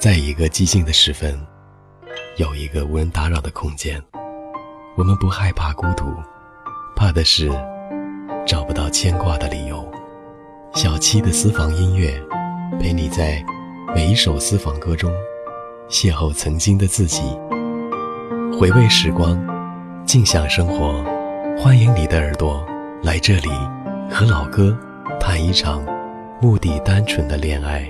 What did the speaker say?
在一个寂静的时分，有一个无人打扰的空间，我们不害怕孤独，怕的是找不到牵挂的理由。小七的私房音乐陪你在每一首私房歌中邂逅曾经的自己，回味时光，静享生活。欢迎你的耳朵来这里，和老歌谈一场目的单纯的恋爱。